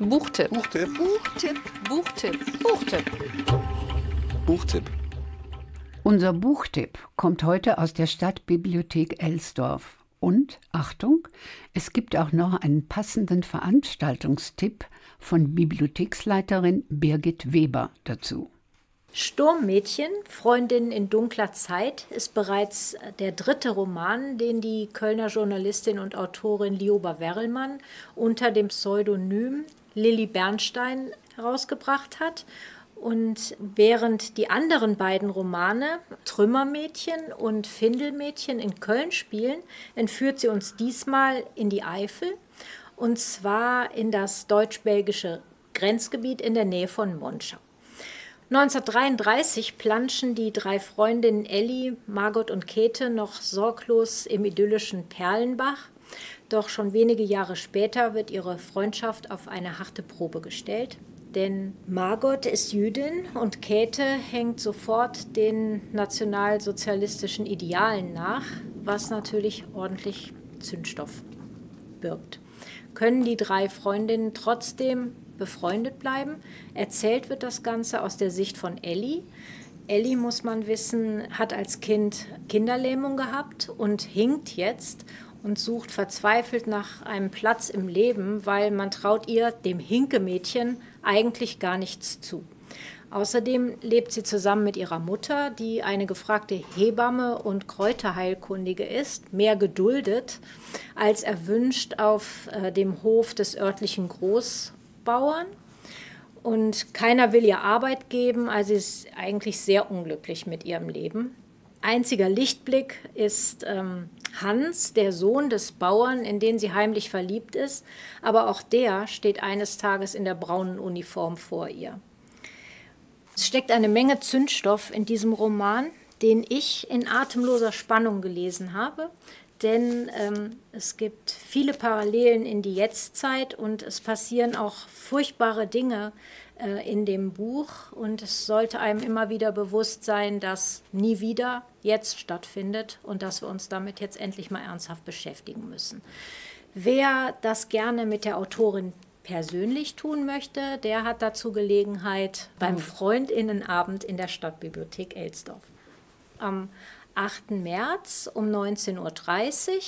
Buchtipp. Buchtipp. Buchtipp. Buchtipp. Buchtipp. Buchtipp. Unser Buchtipp kommt heute aus der Stadtbibliothek Elsdorf. Und, Achtung, es gibt auch noch einen passenden Veranstaltungstipp von Bibliotheksleiterin Birgit Weber dazu. Sturmmädchen, Freundin in dunkler Zeit, ist bereits der dritte Roman, den die Kölner Journalistin und Autorin Lioba Werrelmann unter dem Pseudonym Lilly Bernstein herausgebracht hat. Und während die anderen beiden Romane Trümmermädchen und Findelmädchen in Köln spielen, entführt sie uns diesmal in die Eifel und zwar in das deutsch-belgische Grenzgebiet in der Nähe von Monschau. 1933 planschen die drei Freundinnen Elli, Margot und Käthe noch sorglos im idyllischen Perlenbach. Doch schon wenige Jahre später wird ihre Freundschaft auf eine harte Probe gestellt. Denn Margot ist Jüdin und Käthe hängt sofort den nationalsozialistischen Idealen nach, was natürlich ordentlich Zündstoff birgt. Können die drei Freundinnen trotzdem befreundet bleiben? Erzählt wird das Ganze aus der Sicht von Ellie. Ellie, muss man wissen, hat als Kind Kinderlähmung gehabt und hinkt jetzt und sucht verzweifelt nach einem Platz im Leben, weil man traut ihr, dem Hinke-Mädchen, eigentlich gar nichts zu. Außerdem lebt sie zusammen mit ihrer Mutter, die eine gefragte Hebamme und Kräuterheilkundige ist, mehr geduldet als erwünscht auf äh, dem Hof des örtlichen Großbauern. Und keiner will ihr Arbeit geben, also sie ist eigentlich sehr unglücklich mit ihrem Leben. Einziger Lichtblick ist ähm, Hans, der Sohn des Bauern, in den sie heimlich verliebt ist, aber auch der steht eines Tages in der braunen Uniform vor ihr. Es steckt eine Menge Zündstoff in diesem Roman, den ich in atemloser Spannung gelesen habe, denn ähm, es gibt viele Parallelen in die Jetztzeit und es passieren auch furchtbare Dinge äh, in dem Buch und es sollte einem immer wieder bewusst sein, dass nie wieder jetzt stattfindet und dass wir uns damit jetzt endlich mal ernsthaft beschäftigen müssen. Wer das gerne mit der Autorin persönlich tun möchte, der hat dazu Gelegenheit beim oh. Freundinnenabend in der Stadtbibliothek Elsdorf. Am 8. März um 19.30 Uhr.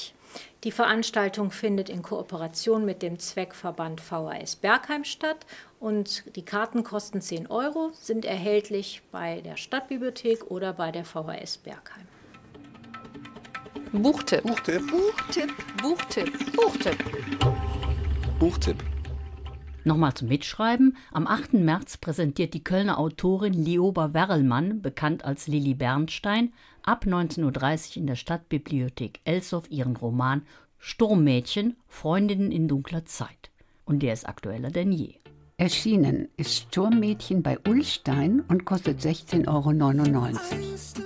Die Veranstaltung findet in Kooperation mit dem Zweckverband VHS Bergheim statt und die Karten kosten 10 Euro, sind erhältlich bei der Stadtbibliothek oder bei der VHS Bergheim. Buchtipp. Buchtipp. Buchtipp. Buchtipp. Buchtipp. Buchtipp. Nochmal zum Mitschreiben. Am 8. März präsentiert die Kölner Autorin Lioba Werrelmann, bekannt als Lilly Bernstein, ab 19.30 Uhr in der Stadtbibliothek Elsdorf ihren Roman Sturmmädchen, Freundinnen in dunkler Zeit. Und der ist aktueller denn je. Erschienen ist Sturmmädchen bei Ullstein und kostet 16,99 Euro.